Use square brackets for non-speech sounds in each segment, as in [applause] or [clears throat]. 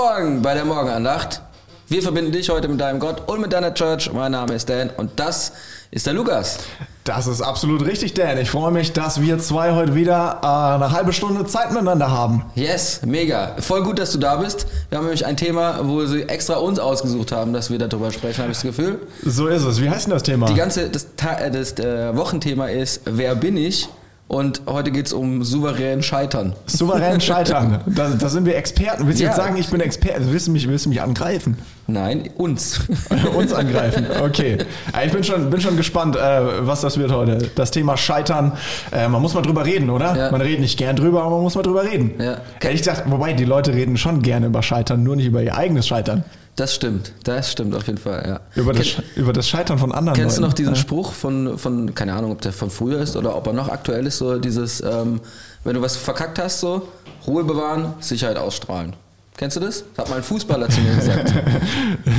Morgen bei der Morgenandacht. Wir verbinden dich heute mit deinem Gott und mit deiner Church. Mein Name ist Dan und das ist der Lukas. Das ist absolut richtig, Dan. Ich freue mich, dass wir zwei heute wieder äh, eine halbe Stunde Zeit miteinander haben. Yes, mega. Voll gut, dass du da bist. Wir haben nämlich ein Thema, wo sie extra uns ausgesucht haben, dass wir darüber sprechen, habe ich das Gefühl. So ist es. Wie heißt denn das Thema? Die ganze, das, Ta- äh, das äh, Wochenthema ist, wer bin ich? Und heute geht es um souverän Scheitern. Souverän [laughs] scheitern. Da, da sind wir Experten. Willst du Ja. jetzt sagen, ich bin Experte? Willst du mich, willst du mich angreifen? Nein, uns. [laughs] Uns angreifen. Okay. Ja, Ich bin schon, bin schon gespannt, äh, was das wird heute. Das Thema Scheitern. Äh, man muss mal drüber reden, oder? Ja. Man redet nicht gern drüber, aber man muss mal drüber reden. Ja. Ehrlich gesagt, wobei die Leute reden schon gerne über Scheitern, nur nicht über ihr eigenes Scheitern. Das stimmt. Das stimmt auf jeden Fall, ja. Über das, Ken- über das Scheitern von anderen Kennst du Leuten. noch diesen Ja. Spruch von, von, keine Ahnung, ob der von früher ist oder ob er noch aktuell ist, so dieses, ähm, wenn du was verkackt hast, so, Ruhe bewahren, Sicherheit ausstrahlen. Kennst du das? Das hat mal ein Fußballer zu mir gesagt. [laughs]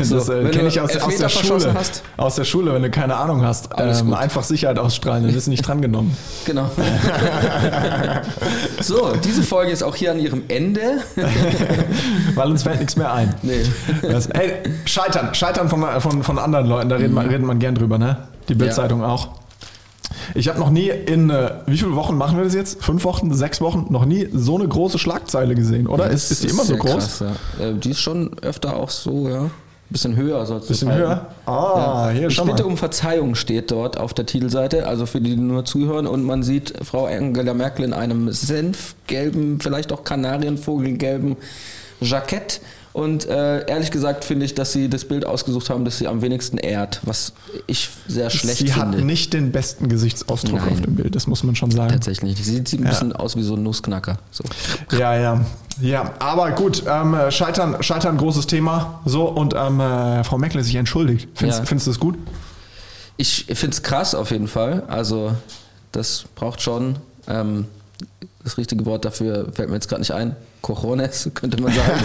So, Das äh, wenn kenne ich aus, aus der Schule. hast. Aus der Schule, wenn du keine Ahnung hast. Ähm, einfach Sicherheit ausstrahlen, dann wirst du nicht drangenommen. [laughs] Genau. [laughs] so, diese Folge ist auch hier an ihrem Ende. Weil uns fällt nichts mehr ein. Nee. Das, ey, Scheitern, Scheitern von, von, von anderen Leuten, da redet, man, redet man gern drüber, ne? Die Bildzeitung auch. Ich habe noch nie in, äh, wie viele Wochen machen wir das jetzt? Fünf Wochen, sechs Wochen? Noch nie so eine große Schlagzeile gesehen, oder? Ist, ist die immer so groß? Krass, ja. Äh, Die ist schon öfter auch so, ja. Bisschen höher soll es Bisschen höher? Ah, hier, Ich schau bitte mal. um Verzeihung steht dort auf der Titelseite, also für die, die nur zuhören und man sieht Frau Angela Merkel in einem senfgelben, vielleicht auch kanarienvogelgelben Jackett und äh, ehrlich gesagt finde ich, dass sie das Bild ausgesucht haben, das sie am wenigsten ehrt, was ich sehr schlecht Sie finde. hat nicht den besten Gesichtsausdruck Nein. auf dem Bild, das muss man schon sagen. Tatsächlich. Sie sieht ein bisschen aus wie so ein Nussknacker. So. Ja, ja. Ja, aber gut, ähm, Scheitern, Scheitern, großes Thema. So, und ähm, äh, Frau ist sich entschuldigt. Findest, Ja. findest du das gut? Ich finde es krass auf jeden Fall. Also, das braucht schon ähm, das richtige Wort dafür, fällt mir jetzt gerade nicht ein. Cojones, [laughs] könnte man sagen.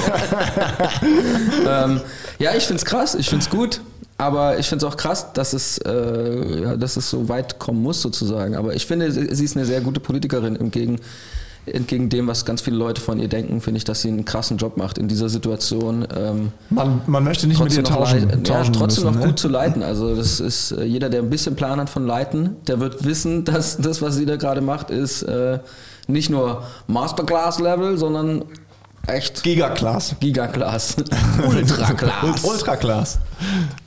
[laughs] ähm, ja, ich finde es krass, ich finde es gut. Aber ich finde es auch krass, dass es, äh, ja, dass es so weit kommen muss, sozusagen. Aber ich finde, sie ist eine sehr gute Politikerin. Entgegen, entgegen dem, was ganz viele Leute von ihr denken, finde ich, dass sie einen krassen Job macht in dieser Situation. Ähm, Man, man möchte nicht mit ihr tauschen. lei- ja, tauschen trotzdem müssen, noch ne? gut zu leiten. Also das ist äh, jeder, der ein bisschen Plan hat von Leiten, der wird wissen, [laughs] dass das, was sie da gerade macht, ist äh, nicht nur Masterclass-Level, sondern echt Gigaclass. Gigaclass. [laughs] Ultraclass. Ultraclass.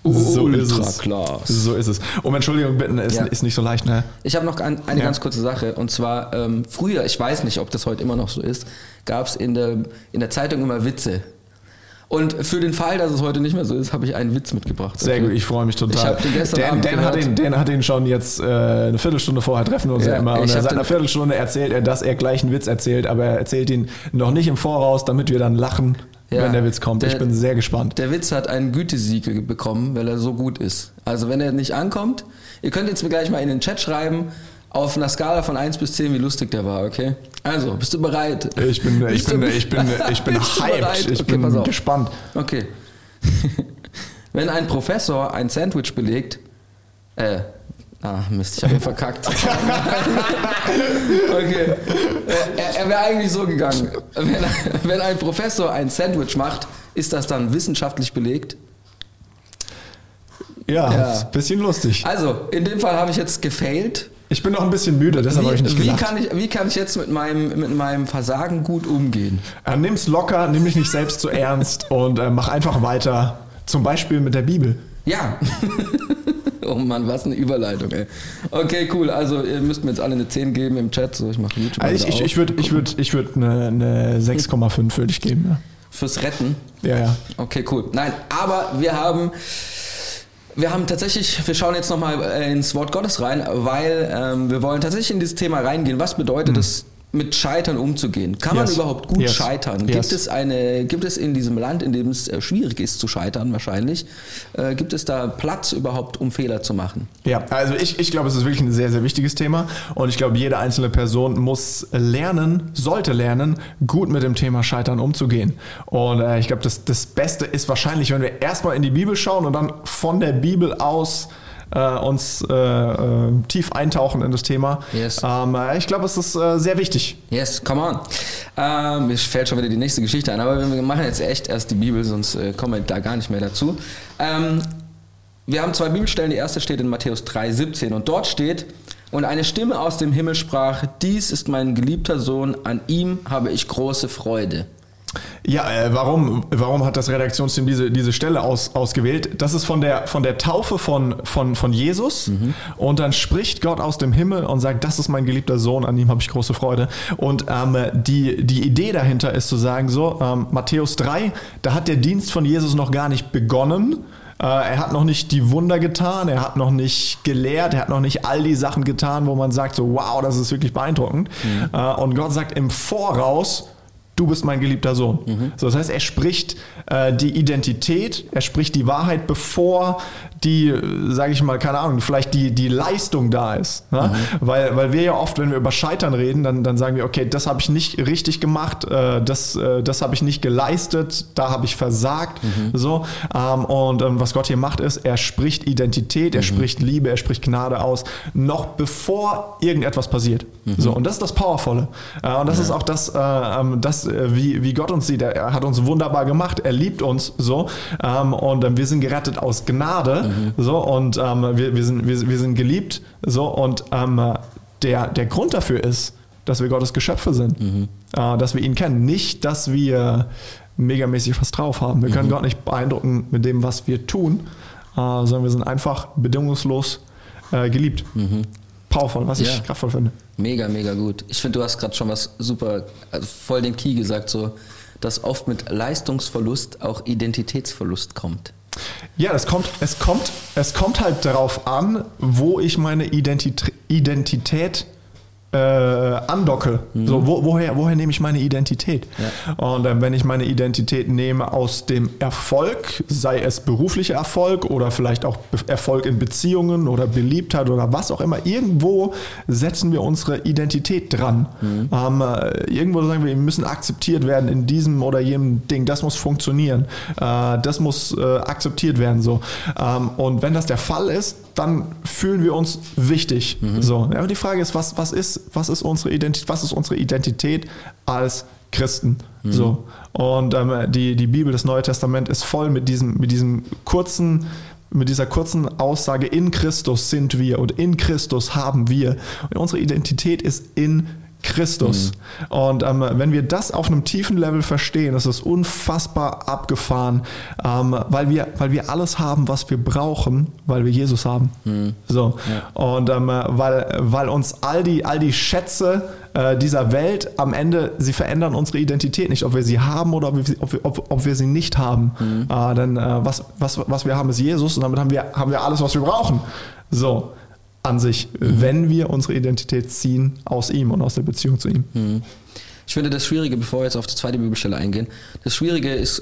So ist es. Ultraclass. So ist es. Um Entschuldigung bitten, ist, Ja. ist nicht so leicht, ne? Ich habe noch ein, eine Ja. ganz kurze Sache. Und zwar, ähm, früher, ich weiß nicht, ob das heute immer noch so ist, gab es in der, in der Zeitung immer Witze. Und für den Fall, dass es heute nicht mehr so ist, habe ich einen Witz mitgebracht. Sehr Okay? gut, ich freue mich total. Ich hab den gestern Dan, Abend Dan, hat ihn, Dan hat ihn schon jetzt äh, eine Viertelstunde vorher treffen wir uns ja, Ja, immer. Und ich seit einer Viertelstunde erzählt er, dass er gleich einen Witz erzählt, aber er erzählt ihn noch nicht im Voraus, damit wir dann lachen, Ja. wenn der Witz kommt. ich Der- bin sehr gespannt. Der Witz hat einen Gütesiegel bekommen, weil er so gut ist. Also wenn er nicht ankommt, ihr könnt jetzt gleich mal in den Chat schreiben, auf einer Skala von 1 bis 10, wie lustig der war, okay? Also, bist du bereit? Ich bin, ich du- bin, ich bin, ich bin hyped. Ich Okay, bin gespannt. Okay. [laughs] wenn ein Professor ein Sandwich belegt, äh, ah, Mist, ich habe ihn verkackt. [laughs] okay. Äh, Er, er wäre eigentlich so gegangen. Wenn, wenn ein Professor ein Sandwich macht, ist das dann wissenschaftlich belegt? Ja, Ja. ist ein bisschen lustig. Also, in dem Fall habe ich jetzt gefailt. Ich bin noch ein bisschen müde, deshalb habe ich nicht Wie, wie, gelacht. kann ich, wie kann ich jetzt mit meinem, mit meinem Versagen gut umgehen? Äh, nimm's locker, nimm dich nicht selbst zu ernst [laughs] und äh, mach einfach weiter. Zum Beispiel mit der Bibel. Ja. [laughs] oh Mann, was eine Überleitung, ey. Okay, cool. Also, ihr müsst mir jetzt alle eine 10 geben im Chat. So, ich mache YouTube. Also ich ich, würde ich würd, ich würd eine, eine 6,5 würde ich geben. Fürs Retten. Ja, ja. ja. Okay, cool. Nein, aber wir haben. Wir haben tatsächlich, wir schauen jetzt nochmal ins Wort Gottes rein, weil ähm, wir wollen tatsächlich in dieses Thema reingehen. Was bedeutet es, mit Scheitern umzugehen? Kann man Yes. überhaupt gut Yes. scheitern? Yes. Gibt es eine, gibt es in diesem Land, in dem es äh, schwierig ist zu scheitern wahrscheinlich, äh, gibt es da Platz überhaupt, um Fehler zu machen? Ja, also ich, ich glaube, es ist wirklich ein sehr, sehr wichtiges Thema und ich glaube, jede einzelne Person muss lernen, sollte lernen, gut mit dem Thema Scheitern umzugehen. Und äh, ich glaube, das, das Beste ist wahrscheinlich, wenn wir erstmal in die Bibel schauen und dann von der Bibel aus äh, uns äh, äh, tief eintauchen in das Thema. Yes. Ähm, äh, ich glaube, es ist äh, sehr wichtig. Yes, come on. Ähm, mir fällt schon wieder die nächste Geschichte ein, aber wir machen jetzt echt erst die Bibel, sonst kommen wir da gar nicht mehr dazu. Ähm, wir haben zwei Bibelstellen. Die erste steht in Matthäus 3,17 und dort steht, und eine Stimme aus dem Himmel sprach, dies ist mein geliebter Sohn, an ihm habe ich große Freude. Ja, äh, warum, warum hat das Redaktionsteam diese, diese Stelle aus, ausgewählt? Das ist von der, von der Taufe von, von, von Jesus und dann spricht Gott aus dem Himmel und sagt, das ist mein geliebter Sohn, an ihm habe ich große Freude. Und ähm, die, die Idee dahinter ist zu sagen, so, ähm, Matthäus 3, da hat der Dienst von Jesus noch gar nicht begonnen. Äh, Er hat noch nicht die Wunder getan, er hat noch nicht gelehrt, er hat noch nicht all die Sachen getan, wo man sagt, so wow, das ist wirklich beeindruckend. Äh, Und Gott sagt im Voraus, du bist mein geliebter Sohn. So, das heißt, er spricht äh, die Identität, er spricht die Wahrheit, bevor die, sage ich mal, keine Ahnung, vielleicht die, die Leistung da ist. Ne? Weil, weil wir ja oft, wenn wir über Scheitern reden, dann, dann sagen wir, okay, das habe ich nicht richtig gemacht, äh, das, äh, das habe ich nicht geleistet, da habe ich versagt. So, ähm, und ähm, was Gott hier macht, ist, er spricht Identität, er spricht Liebe, er spricht Gnade aus, noch bevor irgendetwas passiert. So, und das ist das Powervolle. Äh, und das ist auch das, äh, ähm, das äh, wie, wie Gott uns sieht. Er, hat uns wunderbar gemacht, er liebt uns so. Ähm, und ähm, wir sind gerettet aus Gnade. So, und ähm, wir, wir, sind, wir, wir sind geliebt. So, und ähm, der, der Grund dafür ist, dass wir Gottes Geschöpfe sind. Äh, dass wir ihn kennen. Nicht, dass wir megamäßig was drauf haben. Wir können Gott nicht beeindrucken mit dem, was wir tun, äh, sondern wir sind einfach bedingungslos äh, geliebt. Powerful, was Ja. ich kraftvoll finde. Mega, mega gut. Ich finde, du hast gerade schon was super, also voll den Key gesagt, so, dass oft mit Leistungsverlust auch Identitätsverlust kommt. Ja, es kommt, es kommt, es kommt halt darauf an, wo ich meine Identität äh, andocke. So, wo, woher, woher nehme ich meine Identität? Und äh, wenn ich meine Identität nehme aus dem Erfolg, sei es beruflicher Erfolg oder vielleicht auch Erfolg in Beziehungen oder Beliebtheit oder was auch immer, irgendwo setzen wir unsere Identität dran. Ähm, äh, irgendwo sagen wir, wir müssen akzeptiert werden in diesem oder jenem Ding. Das muss funktionieren. Äh, das muss äh, akzeptiert werden. So. Ähm, und wenn das der Fall ist, dann fühlen wir uns wichtig. So. Ja, aber die Frage ist, was, was, ist, was, ist unsere Identität, was ist unsere Identität als Christen? So. Und ähm, die, die Bibel, das Neue Testament ist voll mit diesem, mit diesem kurzen mit dieser kurzen Aussage, in Christus sind wir und in Christus haben wir. Und unsere Identität ist in Christus. Und ähm, wenn wir das auf einem tiefen Level verstehen, das ist unfassbar abgefahren, ähm, weil, wir, weil wir alles haben, was wir brauchen, weil wir Jesus haben. So. Und ähm, weil, weil uns all die, all die Schätze äh, dieser Welt am Ende, sie verändern unsere Identität nicht, ob wir sie haben oder ob wir, sie- ob ob, ob wir sie nicht haben. Äh, denn äh, was, was, was wir haben, ist Jesus und damit haben wir, haben wir alles, was wir brauchen. So an sich, wenn wir unsere Identität ziehen aus ihm und aus der Beziehung zu ihm. Ich finde das Schwierige, bevor wir jetzt auf die zweite Bibelstelle eingehen, das Schwierige ist,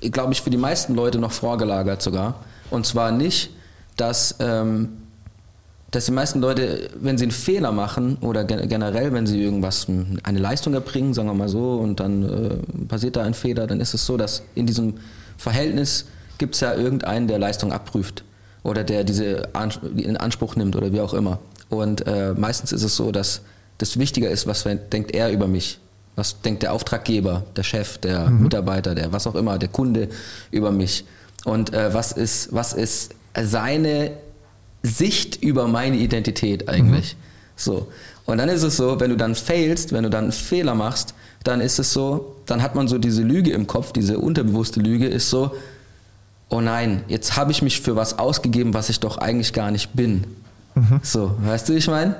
glaube ich, für die meisten Leute noch vorgelagert sogar. Und zwar nicht, dass, ähm, dass die meisten Leute, wenn sie einen Fehler machen oder gen- generell, wenn sie irgendwas, eine Leistung erbringen, sagen wir mal so, und dann äh, passiert da ein Fehler, dann ist es so, dass in diesem Verhältnis gibt es ja irgendeinen, der Leistung abprüft oder der diese in Anspruch nimmt oder wie auch immer. Und äh, meistens ist es so, dass das wichtiger ist, was denkt er über mich. Was denkt der Auftraggeber, der Chef, der Mitarbeiter, der was auch immer, der Kunde über mich? Und äh, was, ist, was ist seine Sicht über meine Identität eigentlich? So. Und dann ist es so, wenn du dann failst, wenn du dann einen Fehler machst, dann ist es so, dann hat man so diese Lüge im Kopf, diese unterbewusste Lüge ist so, oh nein, jetzt habe ich mich für was ausgegeben, was ich doch eigentlich gar nicht bin. So, weißt du, wie ich meine?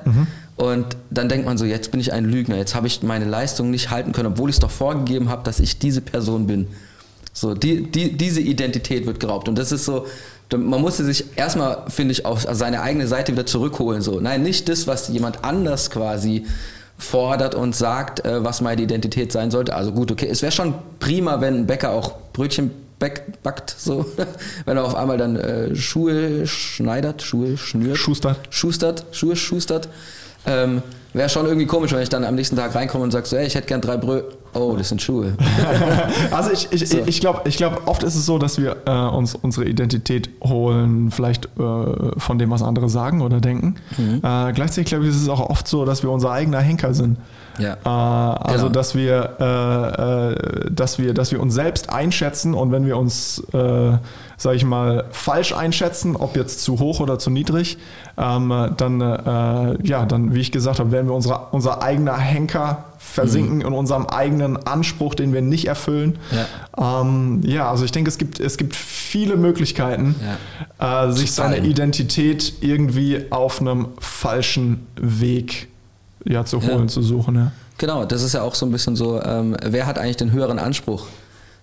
Und dann denkt man so, jetzt bin ich ein Lügner, jetzt habe ich meine Leistung nicht halten können, obwohl ich es doch vorgegeben habe, dass ich diese Person bin. So, die, die, diese Identität wird geraubt. Und das ist so, man muss sie sich erstmal, finde ich, auf seine eigene Seite wieder zurückholen. So. Nein, nicht das, was jemand anders quasi fordert und sagt, äh, was meine Identität sein sollte. Also gut, okay, es wäre schon prima, wenn ein Bäcker auch Brötchen back, backt, so. [laughs] wenn er auf einmal dann äh, Schuhe schneidert, Schuhe schnürt. Schustert. Schustert, Schuhe schustert. Ähm, wäre schon irgendwie komisch, wenn ich dann am nächsten Tag reinkomme und sage, so, hey, ich hätte gern drei Brö Oh, das sind Schuhe. [laughs] also ich, ich, So. ich glaube, ich glaub, oft ist es so, dass wir äh, uns unsere Identität holen, vielleicht äh, von dem, was andere sagen oder denken. Mhm. Äh, gleichzeitig glaube ich, ist es auch oft so, dass wir unser eigener Henker sind. Ja. Äh, also Genau. dass wir, äh, äh, dass wir, dass wir uns selbst einschätzen und wenn wir uns, sage ich mal, falsch einschätzen, ob jetzt zu hoch oder zu niedrig, ähm, äh, dann, äh, ja, dann, wie ich gesagt habe, werden wir unsere, unser eigener Henker versinken Mhm. in unserem eigenen Anspruch, den wir nicht erfüllen. Ja, ähm, ja also ich denke, es gibt, es gibt viele Möglichkeiten, äh, sich seine Identität irgendwie auf einem falschen Weg ja, zu holen, Ja. zu suchen. Ja. Genau, das ist ja auch so ein bisschen so, ähm, wer hat eigentlich den höheren Anspruch?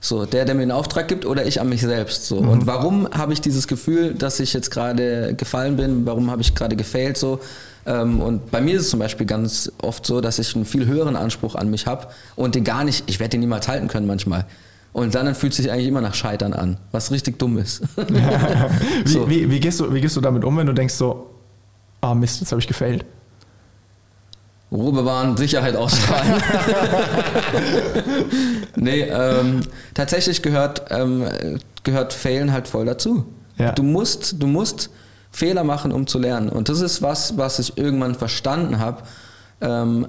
So, der, der mir einen Auftrag gibt oder ich an mich selbst? So. Und warum habe ich dieses Gefühl, dass ich jetzt gerade gefallen bin? Warum habe ich gerade gefailt? So? Ähm, und bei mir ist es zum Beispiel ganz oft so, dass ich einen viel höheren Anspruch an mich habe und den gar nicht, ich werde den niemals halten können manchmal. Und dann fühlt es sich eigentlich immer nach Scheitern an, was richtig dumm ist. [laughs] Wie, So. wie, wie, gehst du, wie gehst du damit um, wenn du denkst so, ah Mist, jetzt habe ich gefailt? Ruhe bewahren, Sicherheit ausstrahlen. [laughs] nee, ähm, tatsächlich gehört, ähm, gehört Failen halt voll dazu. Ja. Du musst, du musst Fehler machen, um zu lernen. Und das ist was, was ich irgendwann verstanden habe. Ähm,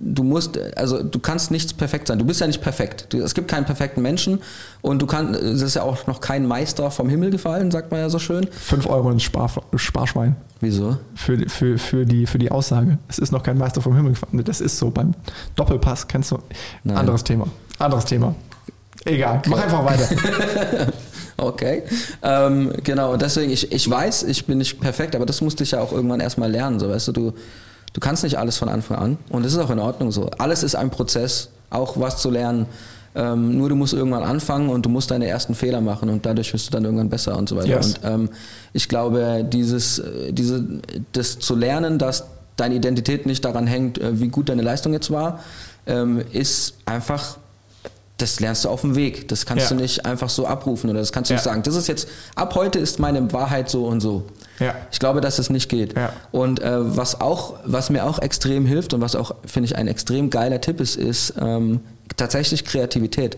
du musst, also du kannst nichts perfekt sein. Du bist ja nicht perfekt. Du, es gibt keinen perfekten Menschen und du kannst, es ist ja auch noch kein Meister vom Himmel gefallen, sagt man ja so schön. 5 Euro ins Spar, Sparschwein Wieso? für, die- für, für, die, für die Aussage. Es ist noch kein Meister vom Himmel gefallen. Das ist so beim Doppelpass, kennst du? Nein. Anderes Thema. Anderes Thema. Egal, mach einfach weiter. [laughs] Okay, ähm, genau. Und deswegen, ich, ich weiß, ich bin nicht perfekt, aber das musste ich ja auch irgendwann erstmal lernen. So, weißt du, du, du kannst nicht alles von Anfang an. Und das ist auch in Ordnung so. Alles ist ein Prozess, auch was zu lernen. Ähm, nur du musst irgendwann anfangen und du musst deine ersten Fehler machen und dadurch wirst du dann irgendwann besser und so weiter. Yes. Und ähm, ich glaube, dieses, äh, diese, das zu lernen, dass deine Identität nicht daran hängt, äh, wie gut deine Leistung jetzt war, ähm, ist einfach das lernst du auf dem Weg. Das kannst Ja. du nicht einfach so abrufen oder das kannst du Ja. nicht sagen. Das ist jetzt, ab heute ist meine Wahrheit so und so. Ja. Ich glaube, dass es nicht geht. Ja. Und äh, was auch, was mir auch extrem hilft und was auch, finde ich, ein extrem geiler Tipp ist, ist ähm, tatsächlich Kreativität.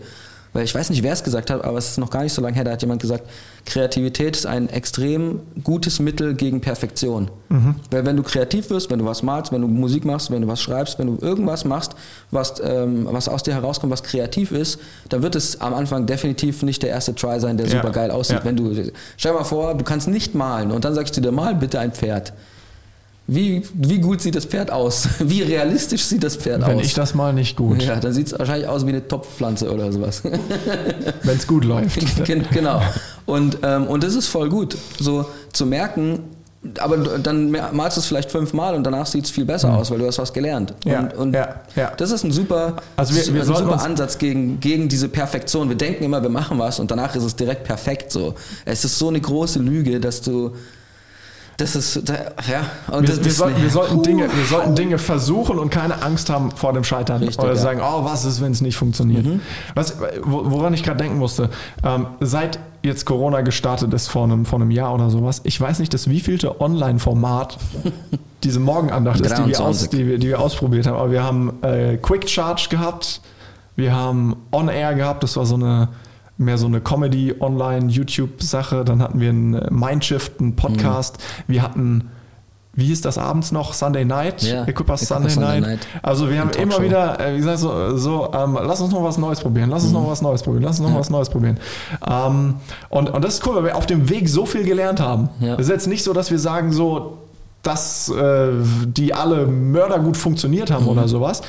Weil ich weiß nicht, wer es gesagt hat, aber es ist noch gar nicht so lange her, da hat jemand gesagt, Kreativität ist ein extrem gutes Mittel gegen Perfektion. Mhm. Weil wenn du kreativ wirst, wenn du was malst, wenn du Musik machst, wenn du was schreibst, wenn du irgendwas machst, was, ähm, was aus dir herauskommt, was kreativ ist, dann wird es am Anfang definitiv nicht der erste Try sein, der Ja. super geil aussieht. Ja. Wenn du, stell dir mal vor, du kannst nicht malen und dann sagst du dir, mal bitte ein Pferd. Wie, wie gut sieht das Pferd aus? [laughs] Wie realistisch sieht das Pferd Wenn aus? ich das mal nicht gut, ja, dann sieht es wahrscheinlich aus wie eine Topfpflanze oder sowas. [laughs] wenn es gut läuft. [laughs] Gen- genau. Und, ähm, und das ist voll gut, so zu merken, aber dann malst du es vielleicht fünfmal und danach sieht es viel besser aus, weil du hast was gelernt. Ja, und und ja, ja. das ist ein super, Also wir- wir ein super Ansatz gegen, gegen diese Perfektion. Wir denken immer, wir machen was und danach ist es direkt perfekt so. Es ist so eine große Lüge, dass du das ist, da, ja, und das, Wir, wir, sollten, wir, sollten. Dinge, wir sollten Dinge versuchen und keine Angst haben vor dem Scheitern. Richtig, Oder ja. Mhm. sagen, oh, was ist, wenn es nicht funktioniert? Was, wo- woran ich gerade denken musste, ähm, seit jetzt Corona gestartet ist, vor einem, vor einem Jahr oder sowas, ich weiß nicht, das wievielte Online-Format [laughs] diese Morgenandacht ist, die wir, aus, 23. die, wir, die wir ausprobiert haben. Aber wir haben äh, Quick Charge gehabt, wir haben On Air gehabt, das war so eine mehr so eine Comedy Online YouTube Sache, dann hatten wir einen äh, Mindshift, einen Podcast, Mhm. wir hatten wie hieß das abends noch? Sunday Night? Ja, Equippers Sunday, Sunday Night. Night. Also wir haben immer wieder, äh, wie gesagt, so, so ähm, lass uns noch was Neues probieren, lass uns Mhm. noch was Neues probieren, lass uns noch was Neues probieren. Ähm, und, und das ist cool, weil wir auf dem Weg so viel gelernt haben. Ja. Es ist jetzt nicht so, dass wir sagen, so, dass äh, die alle mördergut funktioniert haben Mhm. oder sowas.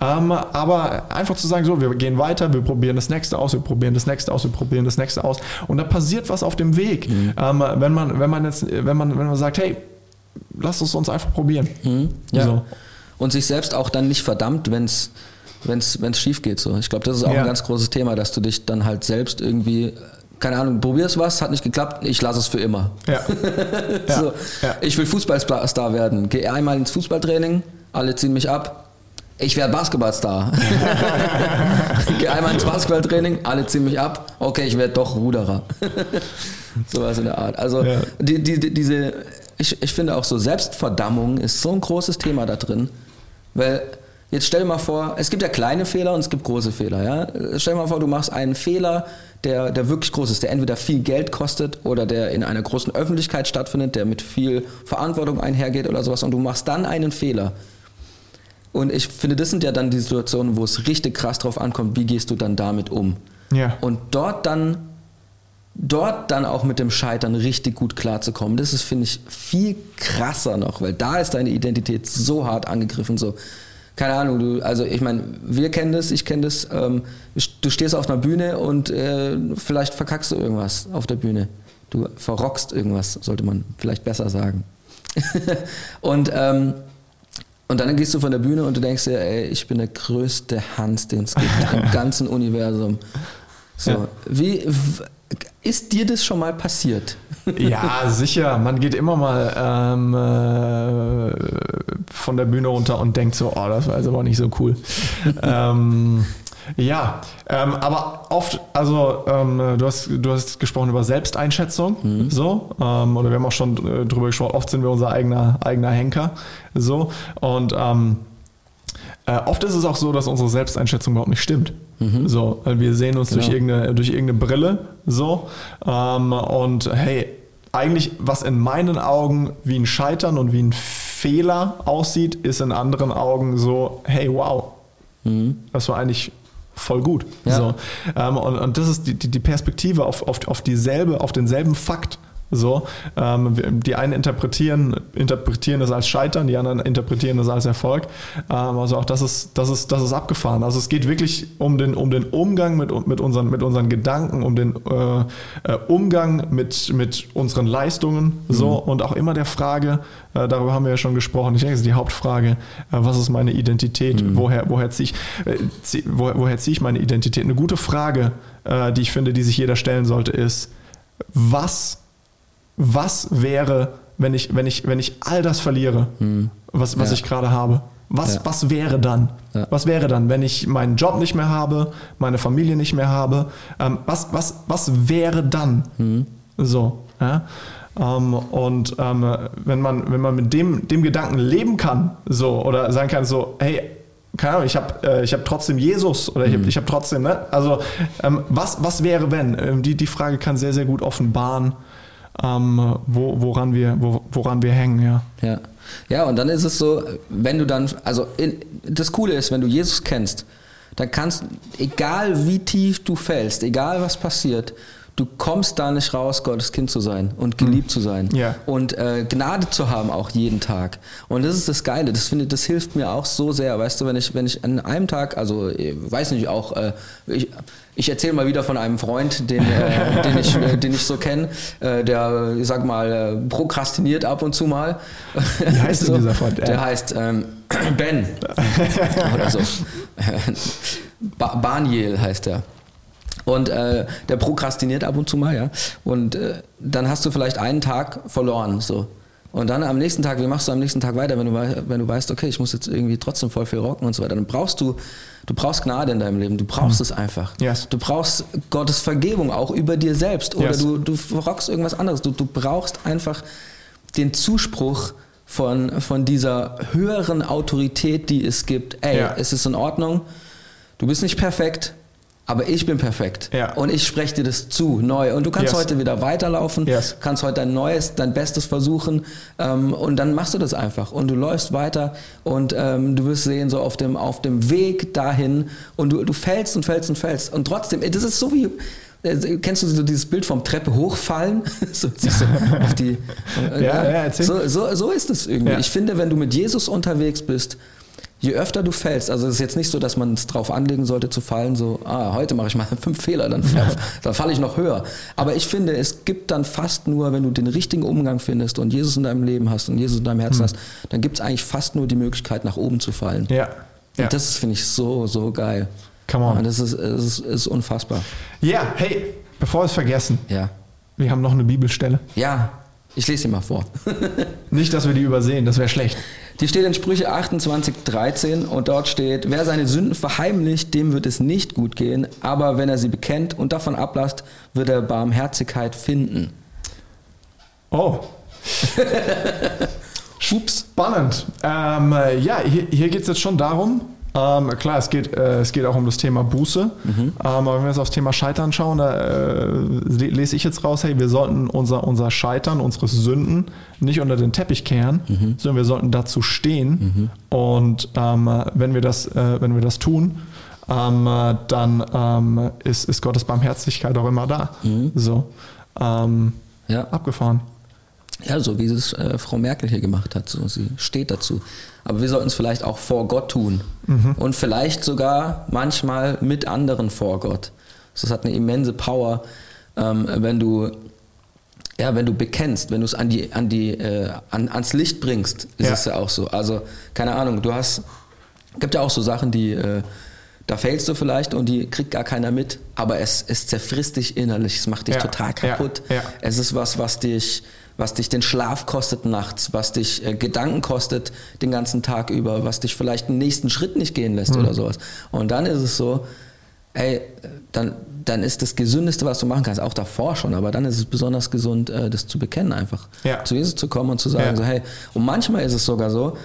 Ähm, aber einfach zu sagen, so, wir gehen weiter, wir probieren das nächste aus, wir probieren das nächste aus, wir probieren das nächste aus. Und da passiert was auf dem Weg. Mhm. Ähm, wenn man, wenn man jetzt, wenn man, wenn man sagt, hey, lass es uns einfach probieren. Mhm. Ja. So. Und sich selbst auch dann nicht verdammt, wenn es wenn's, wenn's schief geht. So. Ich glaube, das ist auch Ja. ein ganz großes Thema, dass du dich dann halt selbst irgendwie, keine Ahnung, probierst was, hat nicht geklappt, ich lasse es für immer. Ja. [laughs] Ja. So, Ja. Ich will Fußballstar werden. Gehe einmal ins Fußballtraining, alle ziehen mich ab. Ich werde Basketballstar. [laughs] Gehe einmal ins Basketballtraining, alle ziehen mich ab. Okay, ich werde doch Ruderer. [laughs] Sowas in der Art. Also Ja. die, die, die, diese, ich, ich finde auch so Selbstverdammung ist so ein großes Thema da drin, weil Jetzt stell dir mal vor, es gibt ja kleine Fehler und es gibt große Fehler. Ja? Stell dir mal vor, du machst einen Fehler, der, der wirklich groß ist, der entweder viel Geld kostet oder der in einer großen Öffentlichkeit stattfindet, der mit viel Verantwortung einhergeht oder sowas und du machst dann einen Fehler. Und ich finde, das sind ja dann die Situationen, wo es richtig krass drauf ankommt, wie gehst du dann damit um. Ja. Und dort dann, dort dann auch mit dem Scheitern richtig gut klarzukommen, das ist, finde ich, viel krasser noch, weil da ist deine Identität so hart angegriffen, so keine Ahnung, du, also ich meine, wir kennen das, ich kenne das, ähm, du stehst auf einer Bühne und äh, vielleicht verkackst du irgendwas auf der Bühne. Du verrockst irgendwas, sollte man vielleicht besser sagen. [laughs] und, ähm, und dann gehst du von der Bühne und du denkst dir, ey, ich bin der größte Hans, den es gibt im [laughs] ganzen Universum. So, ja. wie ist dir das schon mal passiert? [laughs] Ja, sicher. Man geht immer mal ähm, äh, von der Bühne runter und denkt so, oh, das war jetzt aber nicht so cool. [laughs] ähm, ja, ähm, aber oft, also ähm, du, hast, du hast gesprochen über Selbsteinschätzung, mhm. so, ähm, oder wir haben auch schon äh, drüber gesprochen, oft sind wir unser eigener, eigener Henker, so, und ähm, äh, oft ist es auch so, dass unsere Selbsteinschätzung überhaupt nicht stimmt. Mhm. So, wir sehen uns genau. durch, irgendeine, durch irgendeine Brille so ähm, und hey, eigentlich was in meinen Augen wie ein Scheitern und wie ein Fehler aussieht, ist in anderen Augen so, hey, wow, mhm. das war eigentlich voll gut. Ja. So, ähm, und, und das ist die, die Perspektive auf, auf, auf dieselbe, auf denselben Fakt. So, ähm, die einen interpretieren, interpretieren das als Scheitern, die anderen interpretieren das als Erfolg. Ähm, also auch das ist, das ist, das ist abgefahren. Also es geht wirklich um den, um den Umgang mit, mit, unseren, mit unseren Gedanken, um den äh, äh, Umgang mit, mit unseren Leistungen. So, mhm. und auch immer der Frage, äh, darüber haben wir ja schon gesprochen. Ich denke, das ist die Hauptfrage, äh, was ist meine Identität? Mhm. Woher, woher ziehe ich, äh, zieh, woher, woher ziehe ich meine Identität? Eine gute Frage, äh, die ich finde, die sich jeder stellen sollte, ist, was was wäre, wenn ich, wenn ich, wenn ich all das verliere, hm. was, was ja. ich gerade habe? Was, ja. was wäre dann? Ja. Was wäre dann, wenn ich meinen Job nicht mehr habe, meine Familie nicht mehr habe? Ähm, was, was, was wäre dann? Hm. So. Ja? Ähm, und ähm, wenn man, wenn man mit dem, dem Gedanken leben kann, so, oder sagen kann, so, hey, keine Ahnung, ich habe äh, hab trotzdem Jesus oder ich habe mhm. hab trotzdem, ne? Also, ähm, was, was wäre, wenn? Ähm, die, die Frage kann sehr, sehr gut offenbaren, ähm, wo, woran, wir, wo, woran wir hängen, ja. Ja. Ja, und dann ist es so, wenn du dann, also in, das Coole ist, wenn du Jesus kennst, dann kannst, egal wie tief du fällst, egal was passiert, du kommst da nicht raus, Gottes Kind zu sein und geliebt mhm. zu sein ja. und äh, Gnade zu haben auch jeden Tag. Und das ist das Geile. Das finde, das hilft mir auch so sehr. Weißt du, wenn ich, wenn ich an einem Tag, also ich weiß nicht auch, äh, ich, ich erzähle mal wieder von einem Freund, den, äh, [laughs] den, ich, äh, den ich so kenne, äh, der, ich sag mal, äh, prokrastiniert ab und zu mal. Wie heißt [laughs] so, dieser Freund? Der heißt ähm, Ben [laughs] oder so. ba Baniel heißt er. Und äh, der prokrastiniert ab und zu mal, ja. Und äh, dann hast du vielleicht einen Tag verloren, so. Und dann am nächsten Tag, wie machst du am nächsten Tag weiter, wenn du, wenn du weißt, okay, ich muss jetzt irgendwie trotzdem voll viel rocken und so weiter. Dann brauchst du, du brauchst Gnade in deinem Leben. Du brauchst mhm. es einfach. Yes. Du brauchst Gottes Vergebung auch über dir selbst. Oder yes. du, du rockst irgendwas anderes. Du, du brauchst einfach den Zuspruch von, von dieser höheren Autorität, die es gibt. Ey, ja. es ist in Ordnung. Du bist nicht perfekt aber ich bin perfekt. Ja. Und ich spreche dir das zu, neu. Und du kannst yes. heute wieder weiterlaufen, yes. kannst heute dein Neues, dein Bestes versuchen ähm, und dann machst du das einfach. Und du läufst weiter und ähm, du wirst sehen, so auf dem, auf dem Weg dahin und du, du fällst und fällst und fällst. Und trotzdem, das ist so wie, äh, Kennst du so dieses Bild vom Treppe hochfallen? [laughs] so, so [laughs] auf die, äh, ja, ja, so, so, so, ist es irgendwie. Ja. Ich finde, wenn du mit Jesus unterwegs bist, je öfter du fällst, also es ist jetzt nicht so, dass man es drauf anlegen sollte zu fallen, so, ah, heute mache ich mal [laughs] fünf Fehler, dann, dann falle ich noch höher. Aber ich finde, es gibt dann fast nur, wenn du den richtigen Umgang findest und Jesus in deinem Leben hast und Jesus in deinem Herzen hm. hast, dann gibt es eigentlich fast nur die Möglichkeit, nach oben zu fallen. Ja. ja. Und das finde ich so, so geil. Come on. Und das ist, ist, ist unfassbar. Ja, hey, bevor wir es vergessen. Ja. Wir haben noch eine Bibelstelle. Ja, ich lese sie mal vor. [laughs] Nicht, dass wir die übersehen, das wäre schlecht. Die steht in Sprüche 28, 13 und dort steht, wer seine Sünden verheimlicht, dem wird es nicht gut gehen, aber wenn er sie bekennt und davon ablasst, wird er Barmherzigkeit finden. Oh. [laughs] Ups. Spannend. Ähm, ja, hier, hier geht es jetzt schon darum, Ähm, klar, es geht, äh, es geht auch um das Thema Buße. Mhm. Ähm, aber wenn wir jetzt aufs Thema Scheitern schauen, da äh, le- lese ich jetzt raus, hey, wir sollten unser, unser Scheitern, unsere Sünden nicht unter den Teppich kehren, Mhm. sondern wir sollten dazu stehen. Und ähm, wenn, wir das, äh, wenn wir das tun, ähm, äh, dann ähm, ist, ist Gottes Barmherzigkeit auch immer da. Mhm. So. Ähm, Ja. abgefahren. Ja, so wie es äh, Frau Merkel hier gemacht hat. So, sie steht dazu. Aber wir sollten es vielleicht auch vor Gott tun. Und vielleicht sogar manchmal mit anderen vor Gott. Das hat eine immense Power, ähm, wenn du ja, wenn du bekennst, wenn du es an die, an die, äh, an, ans Licht bringst, ist Ja. es ja auch so. Also, keine Ahnung, du hast, gibt ja auch so Sachen, die, äh, da failst du vielleicht und die kriegt gar keiner mit, aber es, es zerfrisst dich innerlich, es macht dich Ja, total kaputt. ja. Es ist was, was dich, was dich den Schlaf kostet nachts, was dich äh, Gedanken kostet den ganzen Tag über, was dich vielleicht den nächsten Schritt nicht gehen lässt Mhm. oder sowas. Und dann ist es so, ey, dann, dann ist das Gesündeste, was du machen kannst, auch davor schon, aber dann ist es besonders gesund, äh, das zu bekennen einfach. Ja. Zu Jesus zu kommen und zu sagen, Ja. so, hey, und manchmal ist es sogar so,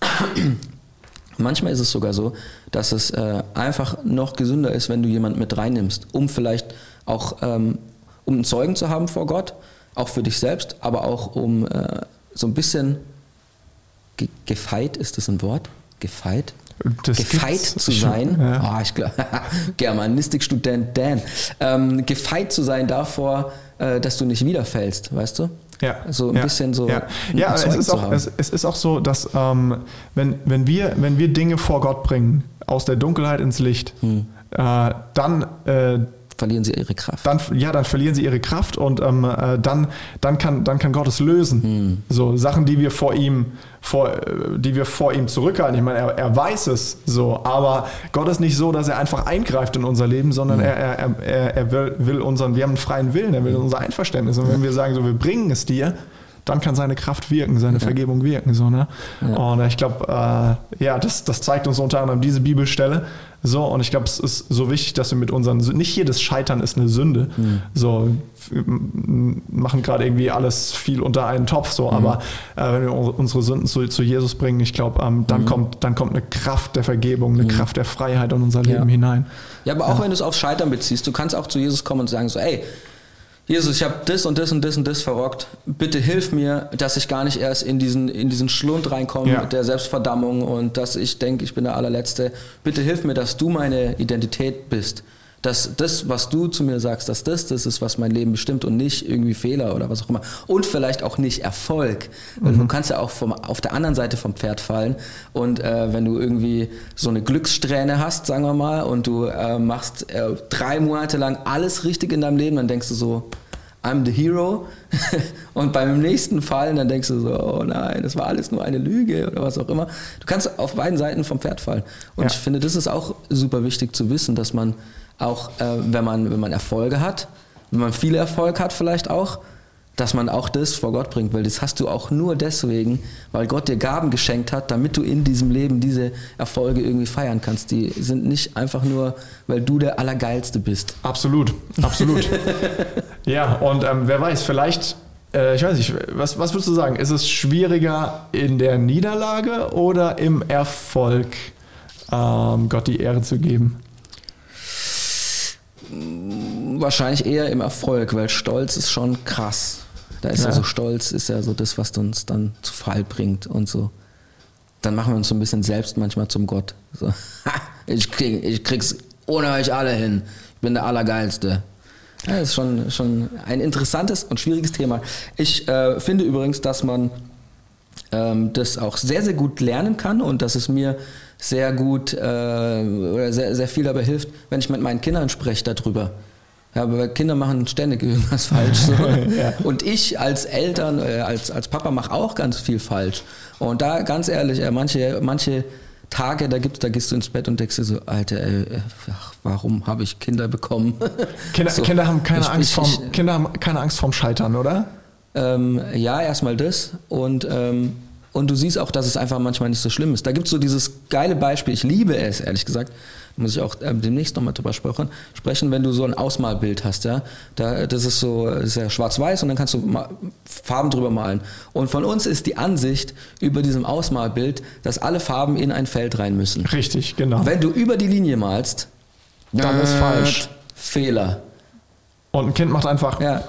[clears throat] manchmal ist es sogar so, dass es äh, einfach noch gesünder ist, wenn du jemanden mit reinnimmst, um vielleicht auch, ähm, um einen Zeugen zu haben vor Gott, auch für dich selbst, aber auch um äh, so ein bisschen ge gefeit, ist das ein Wort? Gefeit? Das gefeit zu schon, sein, ja. Ah, ich glaube, [laughs] Germanistikstudent Dan, ähm, gefeit zu sein davor, äh, dass du nicht wiederfällst, weißt du? Ja, So ein ja, bisschen so Ja, ja es ist, auch, es, es ist auch so, dass ähm, wenn, wenn, wir, wenn wir Dinge vor Gott bringen, aus der Dunkelheit ins Licht, Hm. äh, dann, äh, verlieren sie ihre Kraft. dann, ja, dann verlieren sie ihre Kraft und ähm, äh, dann, dann, kann, dann kann Gott es lösen. Hm. So Sachen, die wir vor ihm, vor, äh, die wir vor ihm zurückhalten. Ich meine, er, er weiß es so, aber Gott ist nicht so, dass er einfach eingreift in unser Leben, sondern Hm. er, er, er, er will, will unseren, wir haben einen freien Willen, er will unser Einverständnis. Und wenn wir sagen, so, wir bringen es dir, dann kann seine Kraft wirken, seine Vergebung wirken. So, ne? Und ich glaube, äh, ja, das, das zeigt uns unter anderem diese Bibelstelle. So, und ich glaube, es ist so wichtig, dass wir mit unseren, nicht jedes Scheitern ist eine Sünde. So, wir m- machen gerade irgendwie alles viel unter einen Topf, so, aber äh, wenn wir unsere Sünden zu, zu Jesus bringen, ich glaube, ähm, dann, kommt, dann kommt eine Kraft der Vergebung, eine Kraft der Freiheit in unser Leben hinein. Ja, aber auch wenn du es auf Scheitern beziehst, du kannst auch zu Jesus kommen und sagen so, ey, Jesus, ich habe das und das und das und das verrockt. Bitte hilf mir, dass ich gar nicht erst in diesen, in diesen Schlund reinkomme Ja. mit der Selbstverdammung und dass ich denke, ich bin der allerletzte. Bitte hilf mir, dass du meine Identität bist. Dass das, was du zu mir sagst, dass das das ist, was mein Leben bestimmt und nicht irgendwie Fehler oder was auch immer. Und vielleicht auch nicht Erfolg. Weil Du kannst ja auch vom, auf der anderen Seite vom Pferd fallen und äh, wenn du irgendwie so eine Glückssträhne hast, sagen wir mal, und du äh, machst äh, drei Monate lang alles richtig in deinem Leben, dann denkst du so, I'm the hero. [laughs] und beim nächsten Fall, dann denkst du so, oh nein, das war alles nur eine Lüge oder was auch immer. Du kannst auf beiden Seiten vom Pferd fallen. Und Ja. ich finde, das ist auch super wichtig zu wissen, dass man auch, äh, wenn, man, wenn man Erfolge hat, wenn man viel Erfolg hat vielleicht auch, dass man auch das vor Gott bringt, weil das hast du auch nur deswegen, weil Gott dir Gaben geschenkt hat, damit du in diesem Leben diese Erfolge irgendwie feiern kannst. Die sind nicht einfach nur, weil du der Allergeilste bist. Absolut, absolut. [laughs] ja, und ähm, wer weiß, vielleicht, äh, ich weiß nicht, was, was würdest du sagen? Ist es schwieriger in der Niederlage oder im Erfolg, ähm, Gott die Ehre zu geben? Wahrscheinlich eher im Erfolg, weil Stolz ist schon krass. Da ist ja. Ja. so Stolz, ist ja so das, was uns dann zu Fall bringt und so. Dann machen wir uns so ein bisschen selbst manchmal zum Gott. So, "Ha, [laughs] ich, krieg, ich krieg's ohne euch alle hin. Ich bin der Allergeilste. Ja, das ist schon, schon ein interessantes und schwieriges Thema. Ich äh, finde übrigens, dass man ähm, das auch sehr, sehr gut lernen kann und dass es mir sehr gut äh, oder sehr, sehr viel dabei hilft, wenn ich mit meinen Kindern spreche darüber. Ja, aber Kinder machen ständig irgendwas [laughs] falsch. So. [laughs] Ja. Und ich als Eltern, äh, als, als Papa mache auch ganz viel falsch. Und da ganz ehrlich, äh, manche, manche Tage, da gibt's, da gehst du ins Bett und denkst dir so, Alter, äh, ach, warum habe ich Kinder bekommen? [laughs] Kinder, So. Kinder, haben keine Ich- Angst ich- vorm, ich- Kinder haben keine Angst vorm Scheitern, oder? Ähm, ja, erstmal das. Und ähm, und du siehst auch, dass es einfach manchmal nicht so schlimm ist. Da gibt es so dieses geile Beispiel, ich liebe es, ehrlich gesagt, muss ich auch äh, demnächst nochmal drüber sprechen, sprechen, wenn du so ein Ausmalbild hast, ja. Da, das ist so ist ja schwarz-weiß und dann kannst du Farben drüber malen. Und von uns ist die Ansicht über diesem Ausmalbild, dass alle Farben in ein Feld rein müssen. Richtig, genau. Wenn du über die Linie malst, dann ist falsch. Fehler. Und ein Kind macht einfach. Ja.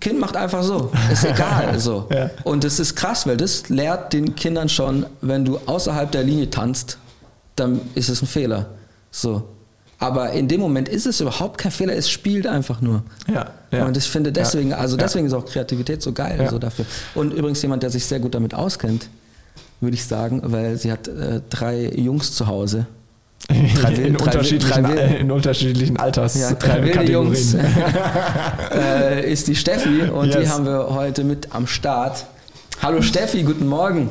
Kind macht einfach so. Ist [laughs] egal. so. Ja. Und das ist krass, weil das lehrt den Kindern schon, wenn du außerhalb der Linie tanzt, dann ist es ein Fehler. So. Aber in dem Moment ist es überhaupt kein Fehler, es spielt einfach nur. Ja, ja. Und ich finde deswegen, also deswegen ist auch Kreativität so geil so dafür. Und übrigens jemand, der sich sehr gut damit auskennt, würde ich sagen, weil sie hat äh, drei Jungs zu Hause. Drei, in, drei, unterschiedlichen, drei, in unterschiedlichen Alters. Ja, drei wilde Jungs [laughs] äh, ist die Steffi und yes. die haben wir heute mit am Start. Hallo Steffi, guten Morgen.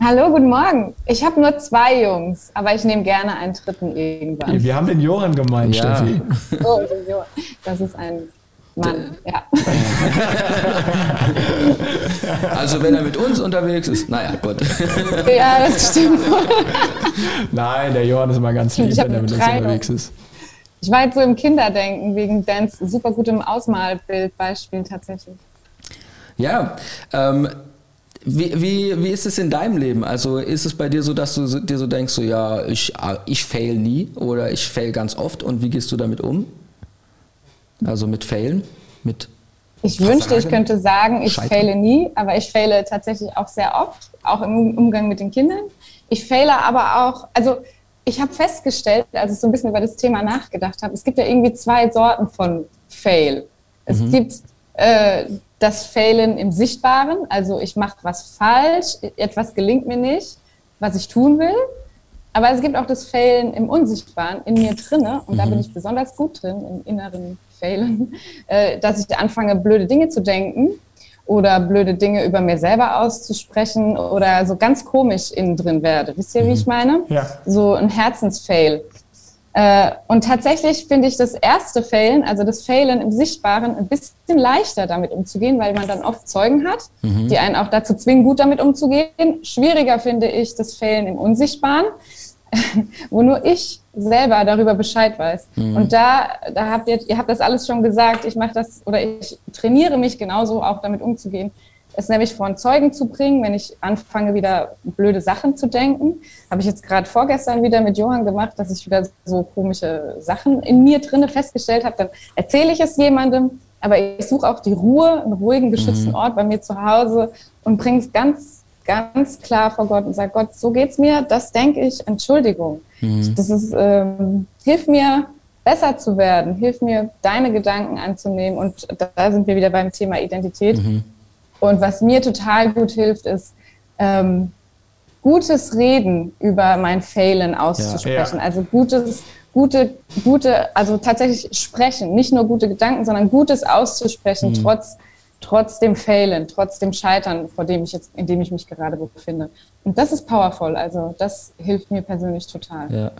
Hallo, guten Morgen. Ich habe nur zwei Jungs, aber ich nehme gerne einen dritten irgendwann. Wir haben den Johann gemeint, ja. Steffi. Oh, das ist ein Mann, ja. [laughs] Also wenn er mit uns unterwegs ist, naja, gut. Ja, das stimmt. Nein, der Johann ist immer ganz lieb, wenn er mit uns unterwegs ist. Ich war jetzt so im Kinderdenken wegen Dance super gutem Ausmalbildbeispiel tatsächlich. Ja, ähm, wie, wie, wie ist es in deinem Leben? Also ist es bei dir so, dass du dir so denkst, so ja, ich, ich fail nie oder ich fail ganz oft und wie gehst du damit um? Also mit Failen? Mit ich Versagen? wünschte, ich könnte sagen, ich Scheitern. faile nie, aber ich faile tatsächlich auch sehr oft, auch im Umgang mit den Kindern. Ich faile aber auch, also ich habe festgestellt, als ich so ein bisschen über das Thema nachgedacht habe, es gibt ja irgendwie zwei Sorten von Fail. Es mhm. gibt äh, das Failen im Sichtbaren, also ich mache was falsch, etwas gelingt mir nicht, was ich tun will. Aber es gibt auch das Failen im Unsichtbaren, in mir drinne, und mhm. da bin ich besonders gut drin, im inneren Failen, [laughs] äh, dass ich anfange, blöde Dinge zu denken oder blöde Dinge über mir selber auszusprechen oder so ganz komisch innen drin werde. Wisst ihr, wie ich mhm. meine? Ja. So ein Herzensfail. Äh, und tatsächlich finde ich das erste Failen, also das Failen im Sichtbaren, ein bisschen leichter damit umzugehen, weil man dann oft Zeugen hat, mhm. die einen auch dazu zwingen, gut damit umzugehen. Schwieriger finde ich das Failen im Unsichtbaren, [laughs] wo nur ich selber darüber Bescheid weiß. Mhm. Und da, da habt ihr, ihr habt das alles schon gesagt, ich mache das oder ich trainiere mich genauso auch damit umzugehen es nämlich vor einen Zeugen zu bringen, wenn ich anfange, wieder blöde Sachen zu denken. Habe ich jetzt gerade vorgestern wieder mit Johann gemacht, dass ich wieder so komische Sachen in mir drinne festgestellt habe. Dann erzähle ich es jemandem, aber ich suche auch die Ruhe, einen ruhigen, geschützten mhm. Ort bei mir zu Hause und bringe es ganz, ganz klar vor Gott und sage, Gott, so geht's mir, das denke ich, Entschuldigung. Mhm. Das ist, ähm, hilf mir, besser zu werden, hilf mir, deine Gedanken anzunehmen. Und da sind wir wieder beim Thema Identität. Mhm und was mir total gut hilft, ist, ähm, gutes Reden über mein Failen auszusprechen. Ja, ja. Also gutes, gute, gute, also tatsächlich sprechen, nicht nur gute Gedanken, sondern Gutes auszusprechen, mhm. trotz, trotz dem Failen, trotz dem Scheitern, vor dem ich jetzt, in dem ich mich gerade befinde. Und das ist powerful. Also das hilft mir persönlich total. Ja.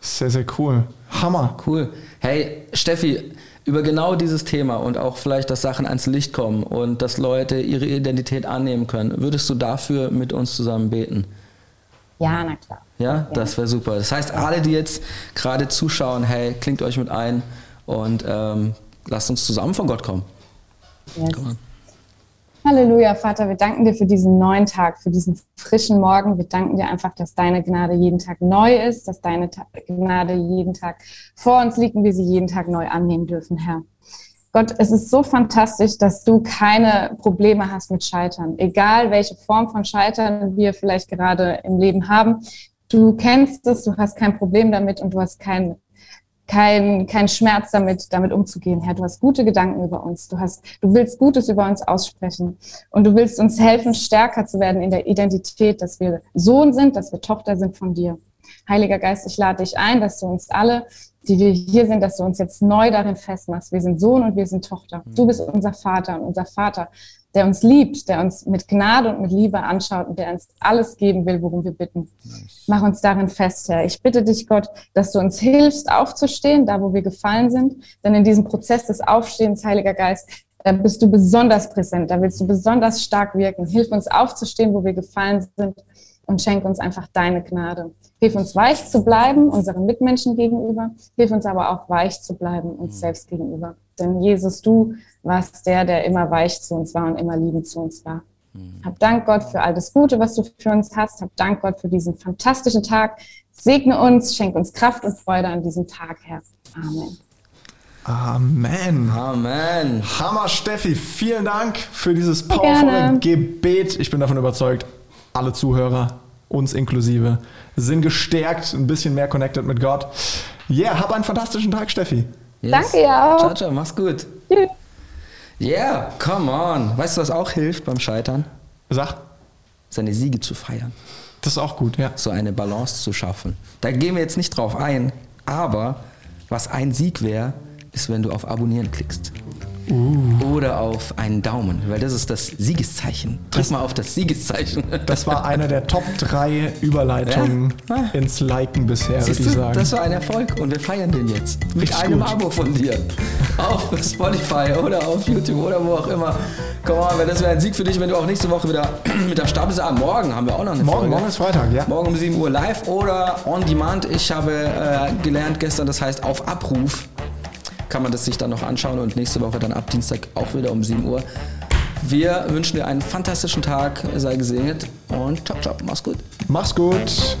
Sehr, sehr cool. Hammer. Cool. Hey, Steffi, über genau dieses Thema und auch vielleicht, dass Sachen ans Licht kommen und dass Leute ihre Identität annehmen können, würdest du dafür mit uns zusammen beten? Ja, na klar. Ja, ja. das wäre super. Das heißt, alle, die jetzt gerade zuschauen, hey, klingt euch mit ein und ähm, lasst uns zusammen von Gott kommen. Yes. Halleluja, Vater, wir danken dir für diesen neuen Tag, für diesen frischen Morgen. Wir danken dir einfach, dass deine Gnade jeden Tag neu ist, dass deine Gnade jeden Tag vor uns liegt und wir sie jeden Tag neu annehmen dürfen, Herr. Gott, es ist so fantastisch, dass du keine Probleme hast mit Scheitern. Egal, welche Form von Scheitern wir vielleicht gerade im Leben haben. Du kennst es, du hast kein Problem damit und du hast kein kein, kein Schmerz damit, damit umzugehen, Herr. Du hast gute Gedanken über uns. Du hast, du willst Gutes über uns aussprechen. Und du willst uns helfen, stärker zu werden in der Identität, dass wir Sohn sind, dass wir Tochter sind von dir. Heiliger Geist, ich lade dich ein, dass du uns alle, die wir hier sind, dass du uns jetzt neu darin festmachst. Wir sind Sohn und wir sind Tochter. Du bist unser Vater und unser Vater der uns liebt, der uns mit Gnade und mit Liebe anschaut und der uns alles geben will, worum wir bitten. Nice. Mach uns darin fest, Herr. Ich bitte dich, Gott, dass du uns hilfst, aufzustehen, da wo wir gefallen sind. Denn in diesem Prozess des Aufstehens, Heiliger Geist, Da bist du besonders präsent, da willst du besonders stark wirken. Hilf uns aufzustehen, wo wir gefallen sind und schenk uns einfach deine Gnade. Hilf uns weich zu bleiben, unseren Mitmenschen gegenüber. Hilf uns aber auch weich zu bleiben, uns selbst gegenüber. Denn Jesus, du warst der, der immer weich zu uns war und immer liebend zu uns war. Hab Dank Gott für all das Gute, was du für uns hast. Hab Dank Gott für diesen fantastischen Tag. Segne uns, schenk uns Kraft und Freude an diesem Tag, Herr. Amen. Amen. Amen. Hammer, Steffi. Vielen Dank für dieses powervolle. Gebet. Ich bin davon überzeugt, alle Zuhörer, uns inklusive, sind gestärkt, ein bisschen mehr connected mit Gott. Yeah, hab einen fantastischen Tag, Steffi. Yes. Danke, ja auch. Ciao, ciao, mach's gut. Tschüss. Yeah, come on. Weißt du, was auch hilft beim Scheitern? Sag, Seine Siege zu feiern. das ist auch gut, ja. So eine Balance zu schaffen. Da gehen wir jetzt nicht drauf ein, aber was ein Sieg wäre, ist, wenn du auf Abonnieren klickst. Oder auf einen Daumen, weil das ist das Siegeszeichen. Drück mal auf das Siegeszeichen. Das war eine der Top 3 Überleitungen Ja. ins Liken bisher, Siehst würde ich du, sagen. das war ein Erfolg und wir feiern den jetzt. Mit Richtig einem gut. Abo von dir. Auf Spotify oder auf YouTube oder wo auch immer. Komm on, das wäre ein Sieg für dich, wenn du auch nächste Woche wieder [clears throat] mit am Start bist. Ah, morgen haben wir auch noch eine morgen, Folge. morgen ist Freitag, ja. Morgen um 7 Uhr live oder on demand. Ich habe äh, gelernt gestern, das heißt auf Abruf kann man das sich dann noch anschauen und nächste Woche dann ab Dienstag auch wieder um 7 Uhr. Wir wünschen dir einen fantastischen Tag, sei gesegnet und ciao, ciao, mach's gut. Mach's gut.